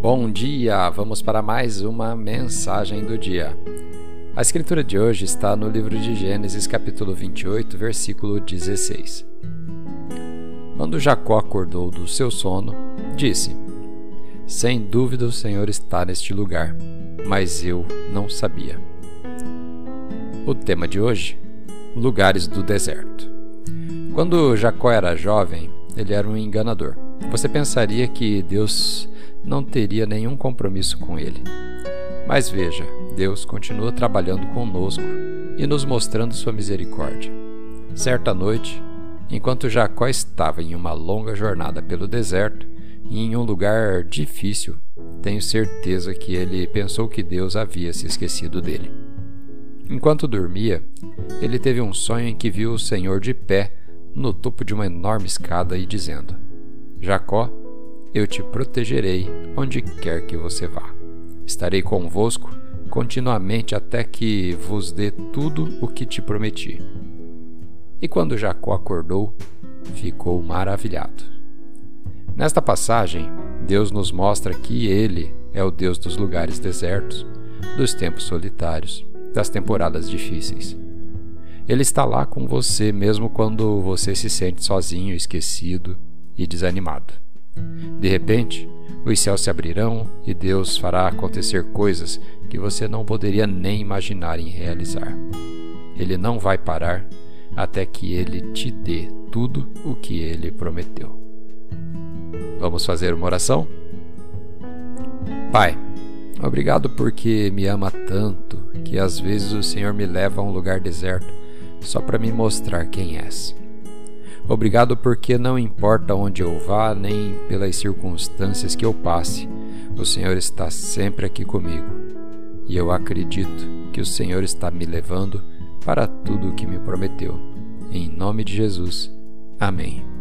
Bom dia! Vamos para mais uma mensagem do dia. A escritura de hoje está no livro de Gênesis, capítulo 28, versículo 16. Quando Jacó acordou do seu sono, disse: Sem dúvida o Senhor está neste lugar, mas eu não sabia. O tema de hoje: Lugares do deserto. Quando Jacó era jovem, ele era um enganador. Você pensaria que Deus não teria nenhum compromisso com ele. Mas veja, Deus continua trabalhando conosco e nos mostrando sua misericórdia. Certa noite, enquanto Jacó estava em uma longa jornada pelo deserto e em um lugar difícil, tenho certeza que ele pensou que Deus havia se esquecido dele. Enquanto dormia, ele teve um sonho em que viu o Senhor de pé no topo de uma enorme escada e dizendo: Jacó, eu te protegerei onde quer que você vá. Estarei convosco continuamente até que vos dê tudo o que te prometi. E quando Jacó acordou, ficou maravilhado. Nesta passagem, Deus nos mostra que Ele é o Deus dos lugares desertos, dos tempos solitários, das temporadas difíceis. Ele está lá com você mesmo quando você se sente sozinho, esquecido e desanimado. De repente, os céus se abrirão e Deus fará acontecer coisas que você não poderia nem imaginar em realizar. Ele não vai parar até que ele te dê tudo o que ele prometeu. Vamos fazer uma oração? Pai, obrigado porque me ama tanto que às vezes o Senhor me leva a um lugar deserto só para me mostrar quem és. Obrigado porque não importa onde eu vá, nem pelas circunstâncias que eu passe, o Senhor está sempre aqui comigo. E eu acredito que o Senhor está me levando para tudo o que me prometeu. Em nome de Jesus. Amém.